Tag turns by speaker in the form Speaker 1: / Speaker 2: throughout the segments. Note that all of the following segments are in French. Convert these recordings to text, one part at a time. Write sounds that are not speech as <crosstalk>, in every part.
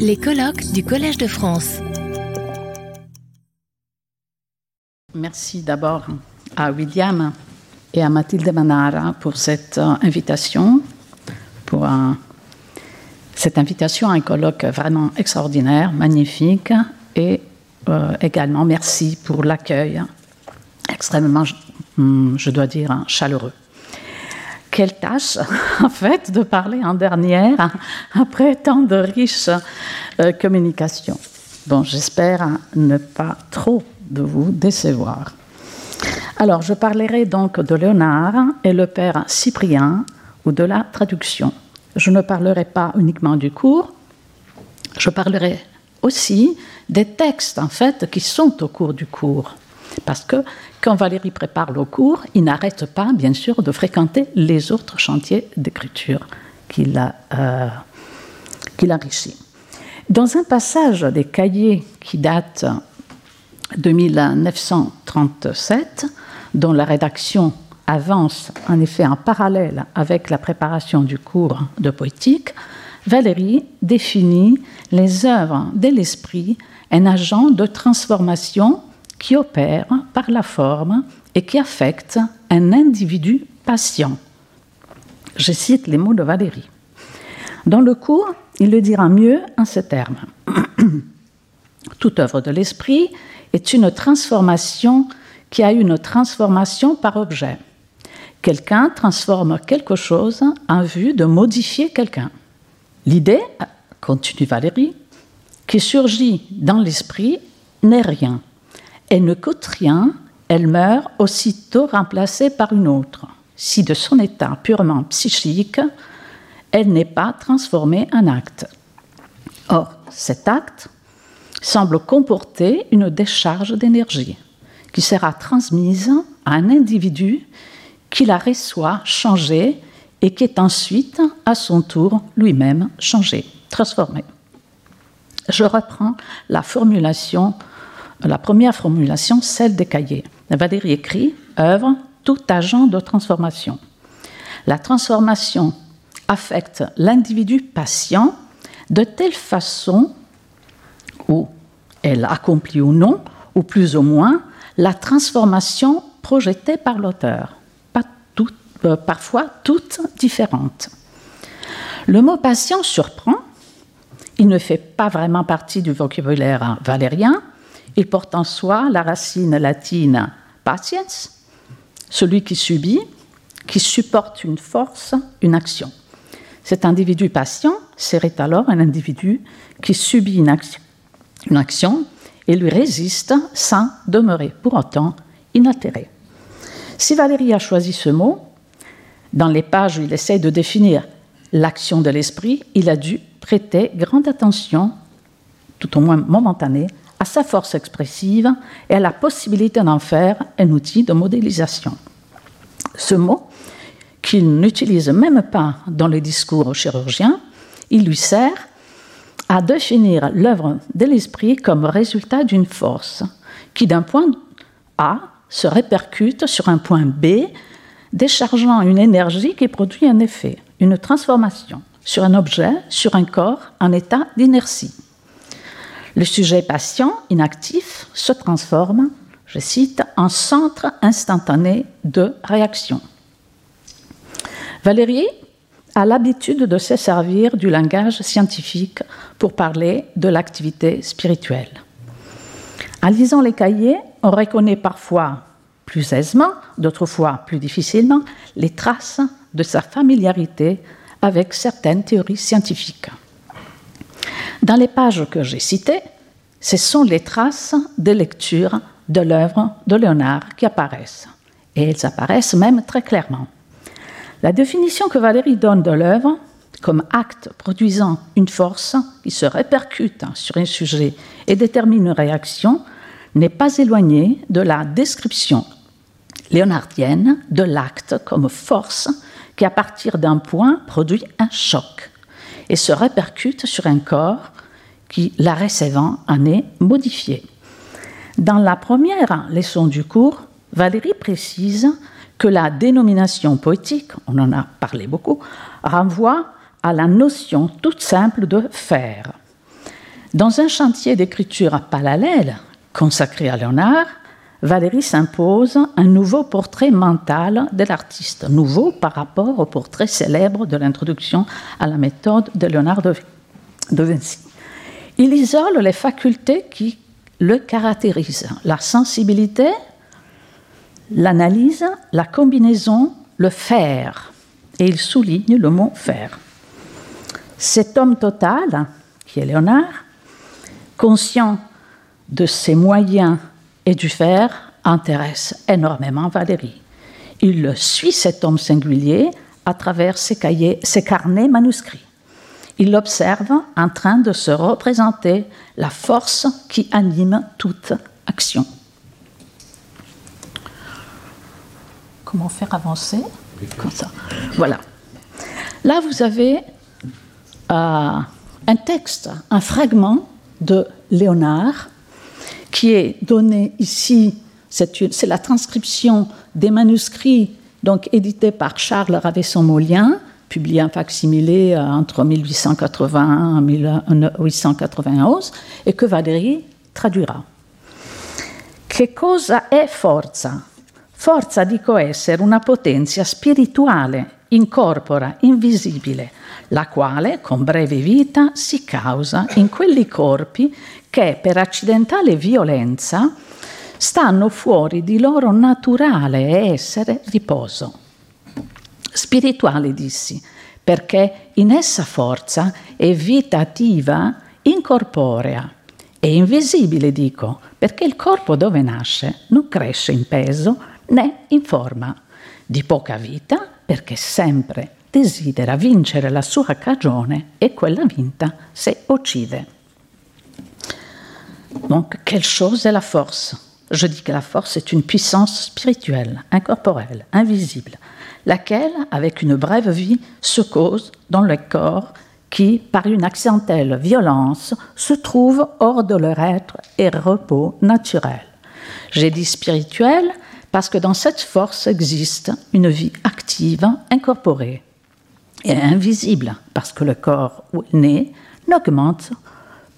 Speaker 1: Les colloques du Collège de France.
Speaker 2: Merci d'abord à William et à Mathilde Manara pour cette euh, invitation, pour cette invitation à un colloque vraiment extraordinaire, magnifique, et euh, également merci pour l'accueil extrêmement, je dois dire, chaleureux quelle tâche, <laughs> en fait, de parler en dernière <laughs> après tant de riches euh, communications. Bon, j'espère ne pas trop de vous décevoir. Alors, je parlerai donc de Léonard et le père Cyprien ou de la traduction. Je ne parlerai pas uniquement du cours, je parlerai aussi des textes, en fait, qui sont au cours du cours. Parce que quand Valérie prépare le cours, il n'arrête pas, bien sûr, de fréquenter les autres chantiers d'écriture qu'il a, euh, enrichis. Dans un passage des cahiers qui date de 1937, dont la rédaction avance en effet en parallèle avec la préparation du cours de poétique, Valérie définit les œuvres de l'esprit, un agent de transformation qui opère par la forme et qui affecte un individu patient. Je cite les mots de Valérie. Dans le cours, il le dira mieux en ces termes. <clears throat> Toute œuvre de l'esprit est une transformation qui a une transformation par objet. Quelqu'un transforme quelque chose en vue de modifier quelqu'un. L'idée, continue Valérie, qui surgit dans l'esprit n'est rien. Elle ne coûte rien, elle meurt aussitôt remplacée par une autre. Si de son état purement psychique, elle n'est pas transformée en acte. Or, cet acte semble comporter une décharge d'énergie qui sera transmise à un individu qui la reçoit changée et qui est ensuite, à son tour, lui-même changé, transformé. Je reprends la formulation la première formulation, celle des cahiers. Valérie écrit œuvre tout agent de transformation. La transformation affecte l'individu patient de telle façon où elle accomplit ou non, ou plus ou moins, la transformation projetée par l'auteur, euh, parfois toutes différentes. Le mot patient surprend, il ne fait pas vraiment partie du vocabulaire valérien, il porte en soi la racine latine patience, celui qui subit, qui supporte une force, une action. Cet individu patient serait alors un individu qui subit une action, une action et lui résiste sans demeurer pour autant inaltéré. Si Valérie a choisi ce mot, dans les pages où il essaie de définir l'action de l'esprit, il a dû prêter grande attention, tout au moins momentanée, à sa force expressive et à la possibilité d'en faire un outil de modélisation. Ce mot, qu'il n'utilise même pas dans les discours chirurgiens, il lui sert à définir l'œuvre de l'esprit comme résultat d'une force qui, d'un point A, se répercute sur un point B, déchargeant une énergie qui produit un effet, une transformation sur un objet, sur un corps en état d'inertie. Le sujet patient, inactif, se transforme, je cite, en centre instantané de réaction. Valérie a l'habitude de se servir du langage scientifique pour parler de l'activité spirituelle. En lisant les cahiers, on reconnaît parfois plus aisément, d'autres fois plus difficilement, les traces de sa familiarité avec certaines théories scientifiques. Dans les pages que j'ai citées, ce sont les traces de lecture de l'œuvre de Léonard qui apparaissent. Et elles apparaissent même très clairement. La définition que Valérie donne de l'œuvre comme acte produisant une force qui se répercute sur un sujet et détermine une réaction n'est pas éloignée de la description léonardienne de l'acte comme force qui, à partir d'un point, produit un choc et se répercute sur un corps qui, la recevant, en est modifié. Dans la première leçon du cours, Valérie précise que la dénomination poétique, on en a parlé beaucoup, renvoie à la notion toute simple de faire. Dans un chantier d'écriture parallèle consacré à Léonard, Valérie s'impose un nouveau portrait mental de l'artiste, nouveau par rapport au portrait célèbre de l'introduction à la méthode de Léonard de Vinci. Il isole les facultés qui le caractérisent, la sensibilité, l'analyse, la combinaison, le faire. Et il souligne le mot faire. Cet homme total, qui est Léonard, conscient de ses moyens et du faire, intéresse énormément Valérie. Il suit cet homme singulier à travers ses, cahiers, ses carnets manuscrits. Il l'observe en train de se représenter la force qui anime toute action. Comment faire avancer? Comme ça. Voilà. Là, vous avez euh, un texte, un fragment de Léonard qui est donné ici. C'est la transcription des manuscrits donc édités par Charles Ravesson-Molien, publié en facsimilé euh, entre 1881 et 1891, et que Valérie traduira. Che cosa è forza? Forza dico essere una potenza spirituale, incorpora, invisibile, la quale con breve vita si causa in quelli corpi che per accidentale violenza stanno fuori di loro naturale essere riposo. Spirituale dissi, perché in essa forza è vita attiva, incorporea, e invisibile dico, perché il corpo dove nasce non cresce in peso né in forma, di poca vita perché sempre desidera vincere la sua cagione et quella vinta se uccide. Donc, quelle chose est la force Je dis que la force est une puissance spirituelle, incorporelle, invisible, laquelle, avec une brève vie, se cause dans le corps qui, par une accidentelle violence, se trouve hors de leur être et repos naturel. J'ai dit spirituel parce que dans cette force existe une vie active, incorporée, et invisible, parce que le corps où n'augmente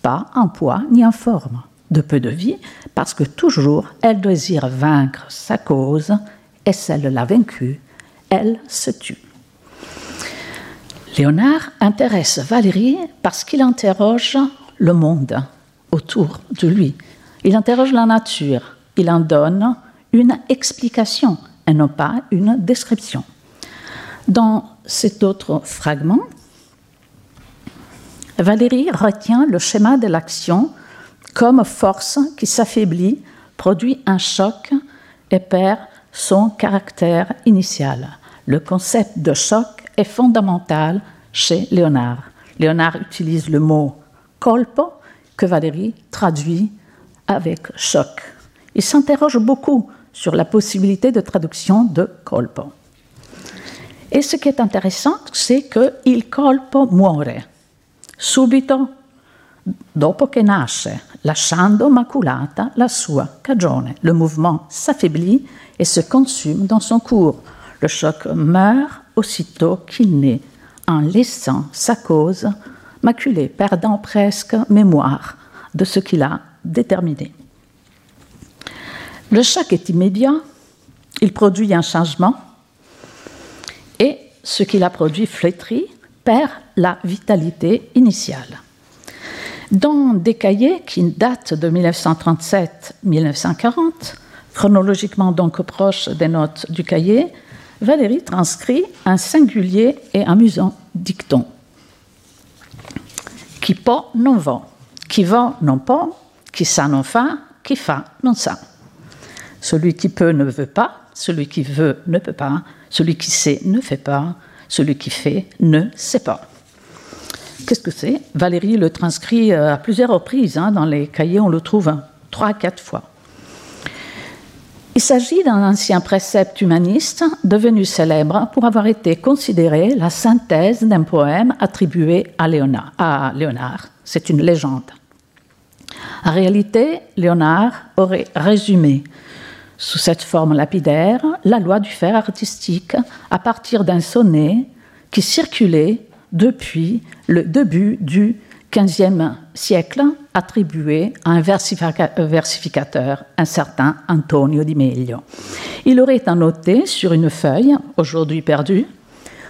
Speaker 2: pas en poids ni en forme. De peu de vie, parce que toujours elle désire vaincre sa cause, et celle l'a vaincue, elle se tue. Léonard intéresse Valérie parce qu'il interroge le monde autour de lui. Il interroge la nature, il en donne une explication et non pas une description. Dans cet autre fragment, Valérie retient le schéma de l'action comme force qui s'affaiblit, produit un choc et perd son caractère initial. Le concept de choc est fondamental chez Léonard. Léonard utilise le mot colpo que Valérie traduit avec choc. Il s'interroge beaucoup sur la possibilité de traduction de colpo. Et ce qui est intéressant, c'est que il colpo muore subito dopo che nasce, lasciando maculata la sua cagione. Le mouvement s'affaiblit et se consume dans son cours. Le choc meurt aussitôt qu'il naît, en laissant sa cause maculée, perdant presque mémoire de ce qu'il a déterminé. Le choc est immédiat, il produit un changement, et ce qu'il a produit flétri perd la vitalité initiale. Dans des cahiers qui datent de 1937-1940, chronologiquement donc proches des notes du cahier, Valérie transcrit un singulier et amusant dicton. Qui peut non va, qui va non pas, qui ça non fa, qui fa non ça. Celui qui peut ne veut pas, celui qui veut ne peut pas, celui qui sait ne fait pas, celui qui fait ne sait pas. Qu'est-ce que c'est? Valérie le transcrit euh, à plusieurs reprises. Hein, dans les cahiers, on le trouve trois à quatre fois. Il s'agit d'un ancien précepte humaniste devenu célèbre pour avoir été considéré la synthèse d'un poème attribué à Léonard. C'est une légende. En réalité, Léonard aurait résumé sous cette forme lapidaire la loi du faire artistique à partir d'un sonnet qui circulait depuis le début du XVe siècle attribué à un versificateur, un certain Antonio di Meglio. Il aurait annoté sur une feuille, aujourd'hui perdue,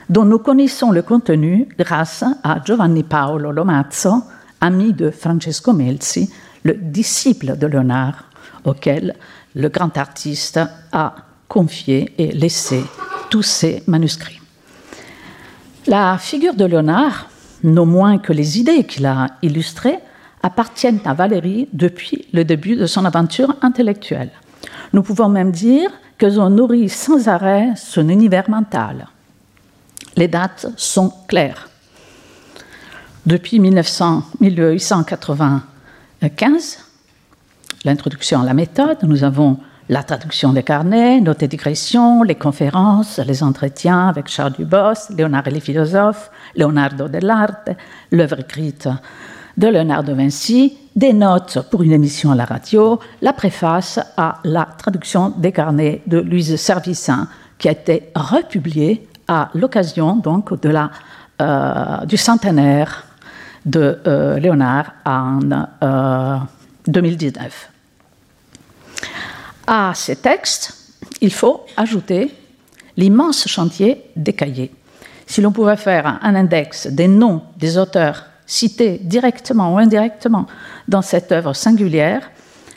Speaker 2: dont nous connaissons le contenu grâce à Giovanni Paolo Lomazzo, ami de Francesco Melzi, le disciple de Léonard, auquel le grand artiste a confié et laissé tous ses manuscrits. La figure de Léonard, non moins que les idées qu'il a illustrées, appartiennent à Valérie depuis le début de son aventure intellectuelle. Nous pouvons même dire qu'elles ont nourri sans arrêt son univers mental. Les dates sont claires. Depuis 1900, 1895, l'introduction à la méthode, nous avons la traduction des carnets, nos digressions, les conférences, les entretiens avec Charles Dubos, Léonard et les philosophes, Leonardo dell'Arte, l'œuvre écrite de Léonard de Vinci, des notes pour une émission à la radio, la préface à la traduction des carnets de Louise Servicin, qui a été republiée à l'occasion donc euh, du centenaire de euh, Léonard en 2019. À ces textes, il faut ajouter l'immense chantier des cahiers. Si l'on pouvait faire un index des noms des auteurs cités directement ou indirectement dans cette œuvre singulière,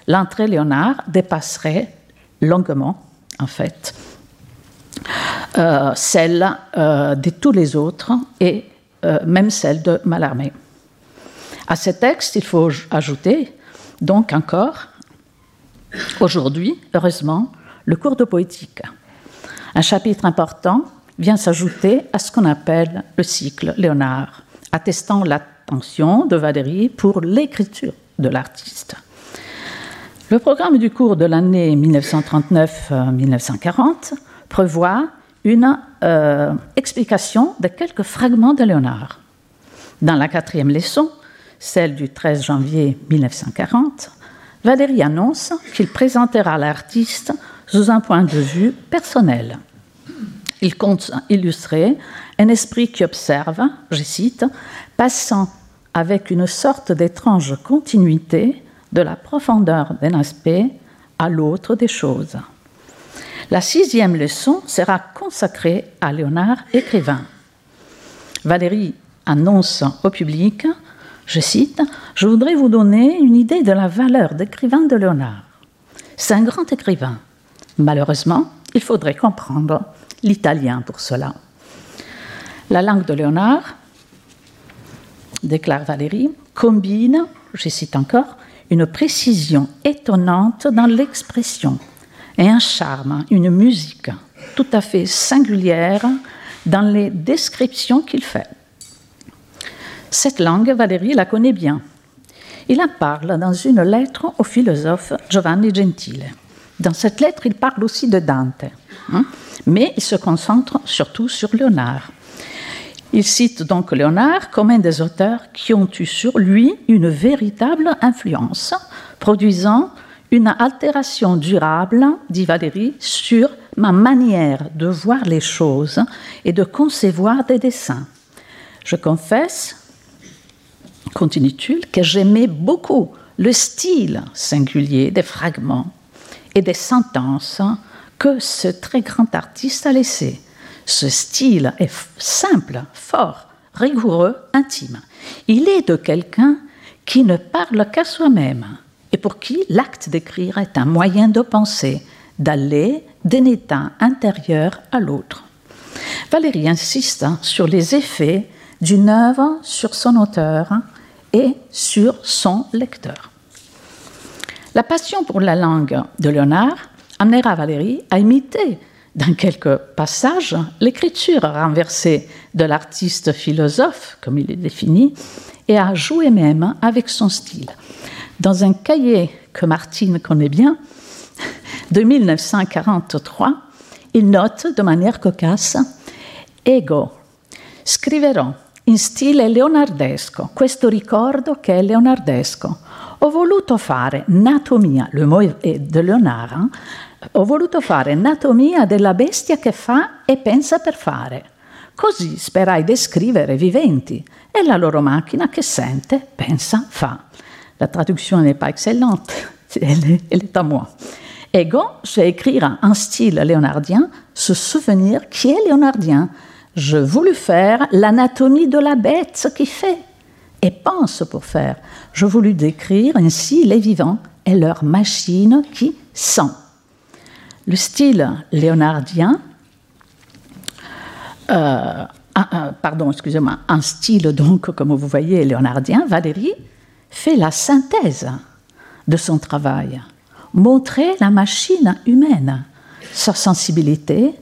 Speaker 2: l'entrée Léonard dépasserait longuement, en fait, euh, celle euh, de tous les autres et euh, même celle de Mallarmé. À ces textes, il faut ajouter donc encore, aujourd'hui, heureusement, le cours de poétique. Un chapitre important vient s'ajouter à ce qu'on appelle le cycle Léonard, attestant l'attention de Valérie pour l'écriture de l'artiste. Le programme du cours de l'année 1939-1940 prévoit une euh, explication de quelques fragments de Léonard. Dans la quatrième leçon, celle du 13 janvier 1940, Valérie annonce qu'il présentera l'artiste sous un point de vue personnel. Il compte illustrer un esprit qui observe, je cite, passant avec une sorte d'étrange continuité de la profondeur d'un aspect à l'autre des choses. La sixième leçon sera consacrée à Léonard écrivain. Valérie annonce au public, je cite, Je voudrais vous donner une idée de la valeur d'écrivain de Léonard. C'est un grand écrivain. Malheureusement, il faudrait comprendre l'italien pour cela. La langue de Léonard, déclare Valérie, combine, je cite encore, une précision étonnante dans l'expression et un charme, une musique tout à fait singulière dans les descriptions qu'il fait. Cette langue, Valérie la connaît bien. Il en parle dans une lettre au philosophe Giovanni Gentile. Dans cette lettre, il parle aussi de Dante, hein, mais il se concentre surtout sur Léonard. Il cite donc Léonard comme un des auteurs qui ont eu sur lui une véritable influence, produisant une altération durable, dit Valérie, sur ma manière de voir les choses et de concevoir des dessins. Je confesse, continue-t-il, que j'aimais beaucoup le style singulier des fragments et des sentences que ce très grand artiste a laissé. Ce style est simple, fort, rigoureux, intime. Il est de quelqu'un qui ne parle qu'à soi-même et pour qui l'acte d'écrire est un moyen de penser, d'aller d'un état intérieur à l'autre. Valérie insiste sur les effets d'une œuvre sur son auteur et sur son lecteur. La passion pour la langue de Léonard amènera Valérie à imiter dans quelques passages l'écriture renversée de l'artiste philosophe, comme il est défini, et à jouer même avec son style. Dans un cahier que Martine connaît bien, de 1943, il note de manière cocasse Ego, scriverò in stile leonardesco questo ricordo che è leonardesco. Ho voluto fare anatomia, le mot de Leonard, ho voluto fare anatomia della bestia che fa e pensa per fare così sperai descrivere viventi e la loro macchina che sente, pensa, fa. La traduction n'est pas excellente, <laughs> elle est, elle est à moi. Ego, je vais écrire un style léonardien, se souvenir qui est léonardien. Je voulus faire l'anatomie de la bête qui fait et pense pour faire. Je voulus décrire ainsi les vivants et leurs machines qui sont. Le style léonardien, euh, pardon, excusez-moi, un style donc, comme vous voyez, léonardien, Valérie fait la synthèse de son travail, montrer la machine humaine, sa sensibilité,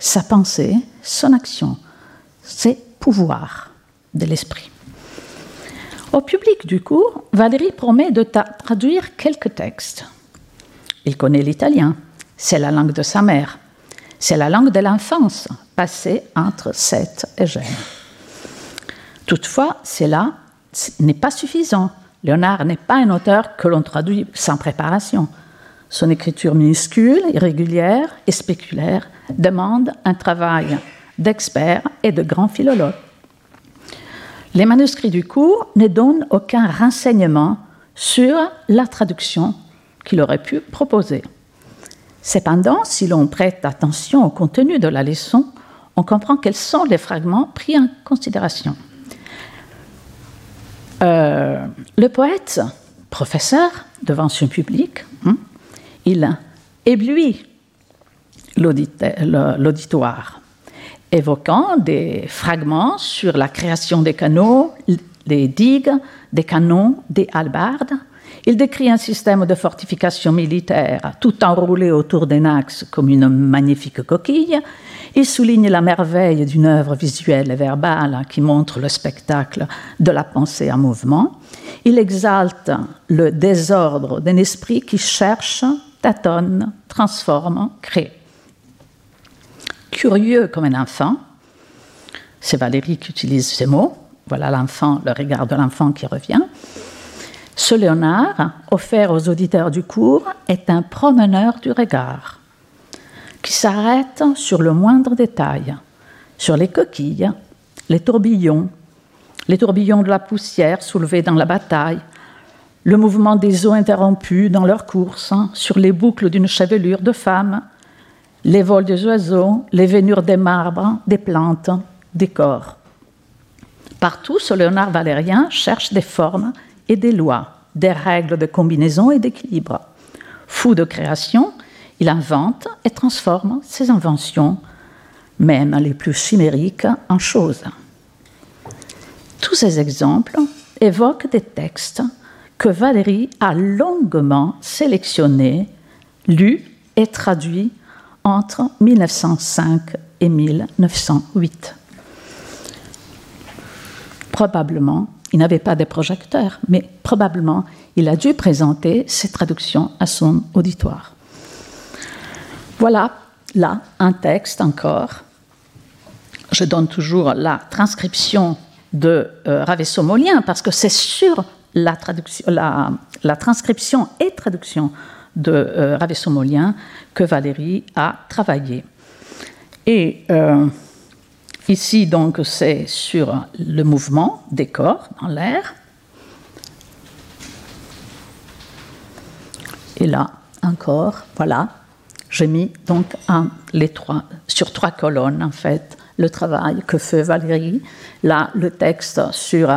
Speaker 2: sa pensée, son action, ses pouvoirs de l'esprit. Au public du cours, Valérie promet de traduire quelques textes. Il connaît l'italien, c'est la langue de sa mère, c'est la langue de l'enfance, passée entre Sète et Gênes. Toutefois, cela n'est pas suffisant. Léonard n'est pas un auteur que l'on traduit sans préparation. Son écriture minuscule, irrégulière et spéculaire demande un travail d'expert et de grand philologue. Les manuscrits du cours ne donnent aucun renseignement sur la traduction qu'il aurait pu proposer. Cependant, si l'on prête attention au contenu de la leçon, on comprend quels sont les fragments pris en considération. Euh, le poète, professeur devant son public, hein, il éblouit l'auditoire, évoquant des fragments sur la création des canaux, des digues, des canons, des halbardes. Il décrit un système de fortification militaire tout enroulé autour d'un axe comme une magnifique coquille. Il souligne la merveille d'une œuvre visuelle et verbale qui montre le spectacle de la pensée en mouvement. Il exalte le désordre d'un esprit qui cherche, tâtonne, transforme, crée. Curieux comme un enfant, c'est Valérie qui utilise ces mots. Voilà l'enfant, le regard de l'enfant qui revient. Ce Léonard, offert aux auditeurs du cours, est un promeneur du regard qui s'arrête sur le moindre détail, sur les coquilles, les tourbillons, les tourbillons de la poussière soulevés dans la bataille, le mouvement des eaux interrompus dans leur course, sur les boucles d'une chevelure de femme, les vols des oiseaux, les veinures des marbres, des plantes, des corps. Partout, ce Léonard valérien cherche des formes et des lois, des règles de combinaison et d'équilibre. Fou de création, il invente et transforme ses inventions, même les plus chimériques, en choses. Tous ces exemples évoquent des textes que Valérie a longuement sélectionnés, lus et traduits entre 1905 et 1908. Probablement, il n'avait pas de projecteur, mais probablement, il a dû présenter ses traductions à son auditoire. Voilà, là, un texte encore. Je donne toujours la transcription de euh, Ravesomolien parce que c'est sur la, transcription et traduction de euh, Ravesomolien que Valérie a travaillé. Et euh, ici, donc, c'est sur le mouvement des corps dans l'air. Et là, encore, voilà, j'ai mis donc les trois, sur trois colonnes, en fait, le travail que fait Valérie. Là, le texte sur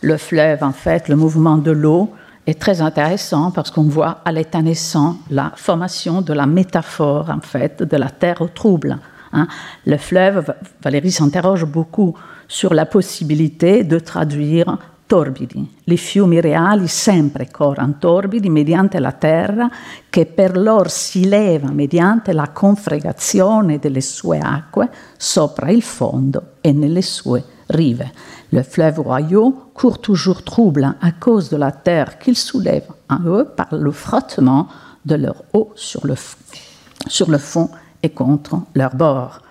Speaker 2: le fleuve, en fait, le mouvement de l'eau est très intéressant parce qu'on voit à l'état naissant la formation de la métaphore, en fait, de la terre au trouble. Hein. Le fleuve, Valérie s'interroge beaucoup sur la possibilité de traduire torbidi. Les fiumi reali sempre corrono torbidi mediante la terra che per loro si leva mediante la confregazione delle sue acque sopra il fondo e nelle sue Le fleuve royaux court toujours trouble à cause de la terre qu'il soulève en eux par le frottement de leur eau sur le, sur le fond et contre leur bord.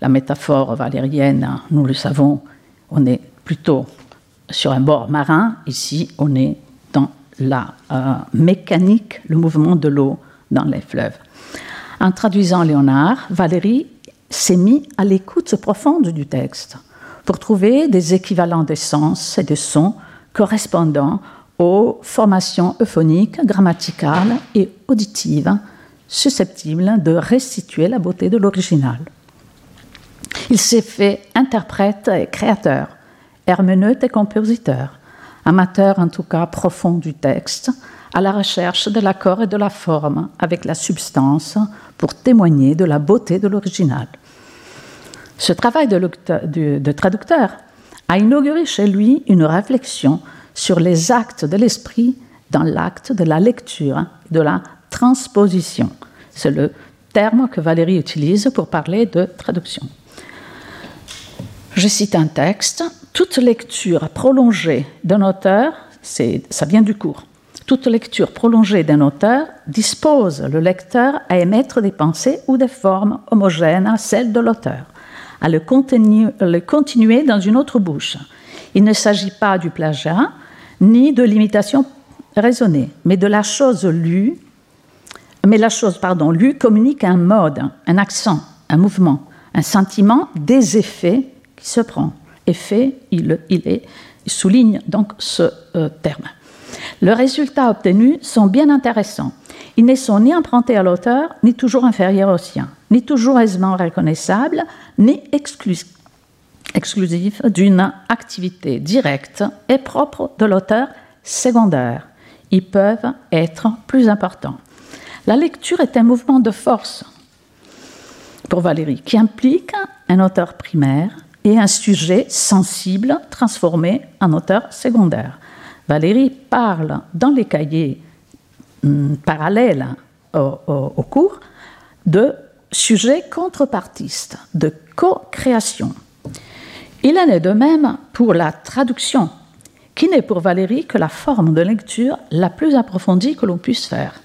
Speaker 2: La métaphore valérienne, nous le savons, on est plutôt sur un bord marin. Ici, on est dans la euh, mécanique, le mouvement de l'eau dans les fleuves. En traduisant Léonard, Valérie s'est mis à l'écoute profonde du texte pour trouver des équivalents de sens et de sons correspondant aux formations euphoniques, grammaticales et auditives susceptibles de restituer la beauté de l'original. Il s'est fait interprète et créateur, hermeneute et compositeur, amateur en tout cas profond du texte, à la recherche de l'accord et de la forme avec la substance pour témoigner de la beauté de l'original. Ce travail de, traducteur a inauguré chez lui une réflexion sur les actes de l'esprit dans l'acte de la lecture, de la transposition. C'est le terme que Valérie utilise pour parler de traduction. Je cite un texte. Toute lecture prolongée d'un auteur, ça vient du cours, toute lecture prolongée d'un auteur dispose le lecteur à émettre des pensées ou des formes homogènes à celles de l'auteur, à le, continuer dans une autre bouche. Il ne s'agit pas du plagiat, ni de l'imitation raisonnée, mais de la chose lue, mais la chose, pardon, lue communique un mode, un accent, un mouvement, un sentiment, des effets qui se prend. Effet, il, il, est, il souligne donc ce euh, terme. Les résultats obtenus sont bien intéressants. Ils ne sont ni empruntés à l'auteur, ni toujours inférieurs au sien, ni toujours aisément reconnaissables, ni exclusifs d'une activité directe et propre de l'auteur secondaire. Ils peuvent être plus importants. La lecture est un mouvement de force pour Valérie qui implique un auteur primaire et un sujet sensible transformé en auteur secondaire. Valérie parle dans les cahiers hum, parallèles au, cours de sujets contrepartistes, de co-création. Il en est de même pour la traduction, qui n'est pour Valérie que la forme de lecture la plus approfondie que l'on puisse faire.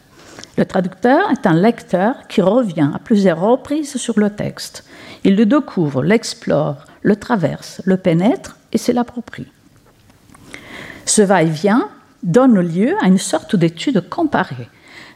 Speaker 2: Le traducteur est un lecteur qui revient à plusieurs reprises sur le texte. Il le découvre, l'explore, le traverse, le pénètre et se l'approprie. Ce va-et-vient donne lieu à une sorte d'étude comparée,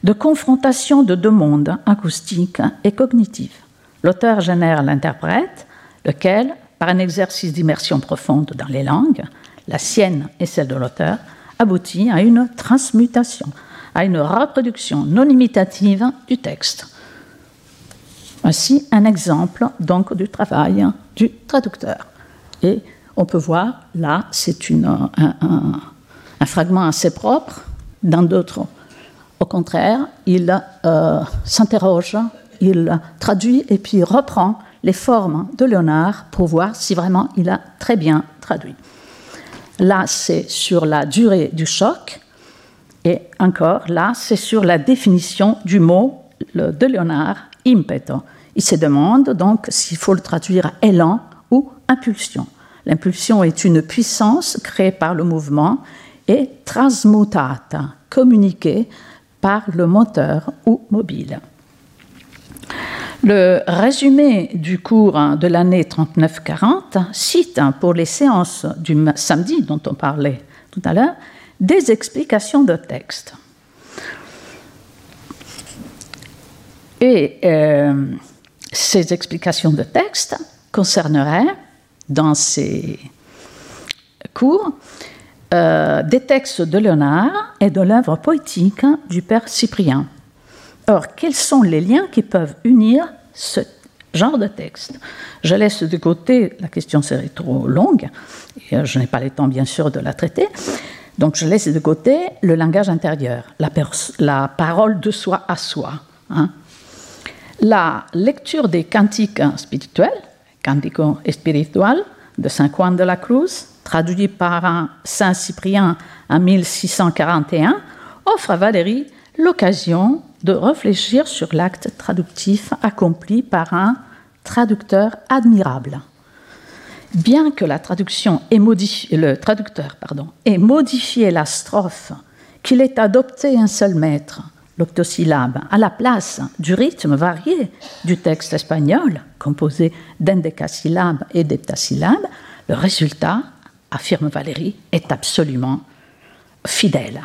Speaker 2: de confrontation de deux mondes, acoustiques et cognitifs. L'auteur génère l'interprète, lequel, par un exercice d'immersion profonde dans les langues, la sienne et celle de l'auteur, aboutit à une transmutation, à une reproduction non imitative du texte. Voici un exemple donc du travail du traducteur. Et on peut voir, là, c'est un, un, fragment assez propre. Dans d'autres, au contraire, il euh, s'interroge, il traduit et puis reprend les formes de Léonard pour voir si vraiment il a très bien traduit. Là, c'est sur la durée du choc, et encore, là, c'est sur la définition du mot de Léonard, impeto. Il se demande donc s'il faut le traduire élan ou impulsion. L'impulsion est une puissance créée par le mouvement et transmutata, communiquée par le moteur ou mobile. Le résumé du cours de l'année 39-40 cite pour les séances du samedi dont on parlait tout à l'heure des explications de texte. Et euh, ces explications de texte concerneraient dans ces cours euh, des textes de Léonard et de l'œuvre poétique du père Cyprien. Or, quels sont les liens qui peuvent unir ce genre de texte? Je laisse de côté, la question serait trop longue, et euh, je n'ai pas le temps bien sûr de la traiter, donc je laisse de côté le langage intérieur, la, parole de soi à soi. Hein. La lecture des cantiques spirituels Cantico Espiritual de Saint Juan de la Cruz, traduit par Saint Cyprien en 1641, offre à Valérie l'occasion de réfléchir sur l'acte traductif accompli par un traducteur admirable. Bien que modifié, le traducteur ait modifié la strophe, qu'il ait adopté un seul maître, l'octosyllabe, à la place du rythme varié du texte espagnol, composé d'endécasyllabes et d'heptasyllabes, le résultat, affirme Valérie, est absolument fidèle.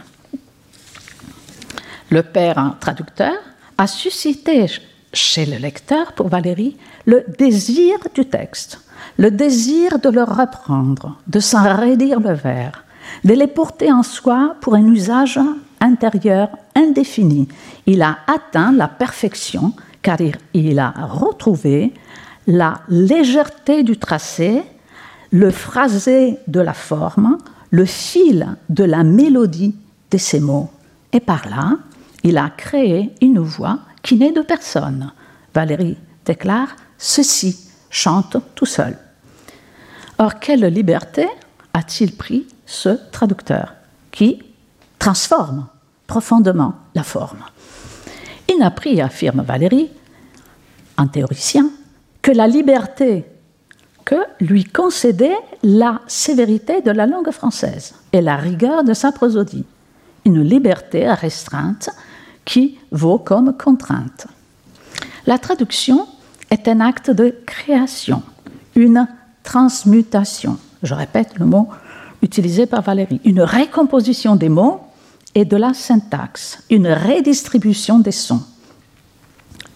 Speaker 2: Le père traducteur a suscité chez le lecteur, pour Valérie, le désir du texte, le désir de le reprendre, de s'en redire le vers, de les porter en soi pour un usage intérieur indéfini. Il a atteint la perfection car il a retrouvé la légèreté du tracé, le phrasé de la forme, le fil de la mélodie de ses mots. Et par là, il a créé une voix qui n'est de personne. Valérie déclare Ceci chante tout seul. Or, quelle liberté a-t-il pris ce traducteur qui transforme profondément la forme? Il n'a pris, affirme Valérie, un théoricien, que la liberté que lui concédait la sévérité de la langue française et la rigueur de sa prosodie. Une liberté restreinte qui vaut comme contrainte. La traduction est un acte de création, une transmutation. Je répète le mot utilisé par Valérie. Une récomposition des mots et de la syntaxe, une redistribution des sons,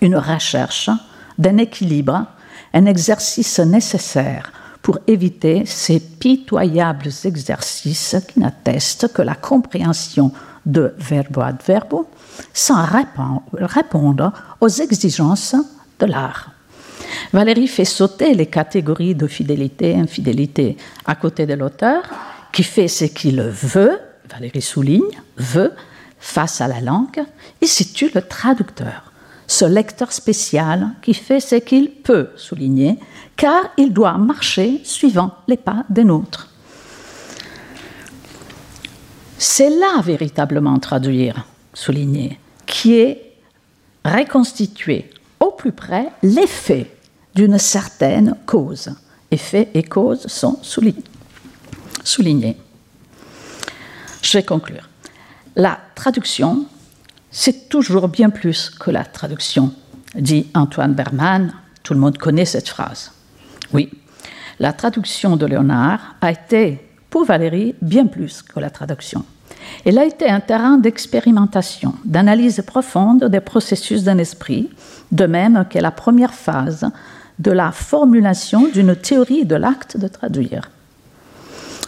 Speaker 2: une recherche d'un équilibre, un exercice nécessaire pour éviter ces pitoyables exercices qui n'attestent que la compréhension de verbo ad verbo sans répondre aux exigences de l'art. Valérie fait sauter les catégories de fidélité et infidélité à côté de l'auteur, qui fait ce qu'il veut, Valérie souligne, veut, face à la langue, et situe le traducteur, ce lecteur spécial qui fait ce qu'il peut souligner, car il doit marcher suivant les pas des nôtres. C'est là véritablement traduire, souligner, qui est reconstituer au plus près l'effet d'une certaine cause. Effet et cause sont soulignés. Je vais conclure. La traduction, c'est toujours bien plus que la traduction, dit Antoine Berman. Tout le monde connaît cette phrase. Oui, la traduction de Léonard a été, pour Valérie, bien plus que la traduction. Elle a été un terrain d'expérimentation, d'analyse profonde des processus d'un esprit, de même que la première phase de la formulation d'une théorie de l'acte de traduire.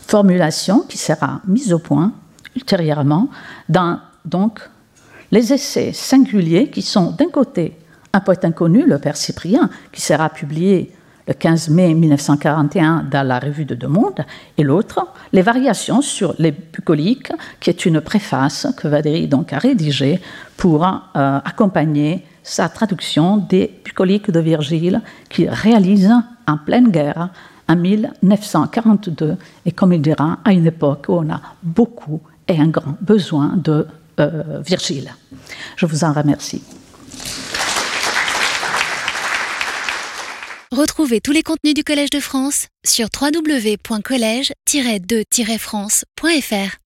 Speaker 2: Formulation qui sera mise au point ultérieurement dans donc les essais singuliers qui sont d'un côté un poète inconnu, le Père Cyprien, qui sera publié le 15 mai 1941 dans la revue de Deux Mondes, et l'autre, les variations sur les bucoliques, qui est une préface que Valéry donc a rédigée pour euh, accompagner sa traduction des bucoliques de Virgile qu'il réalise en pleine guerre en 1942 et comme il dira à une époque où on a beaucoup et un grand besoin de euh, Virgile. Je vous en remercie.
Speaker 1: Retrouvez tous les contenus du Collège de France sur www.colège-2-france.fr.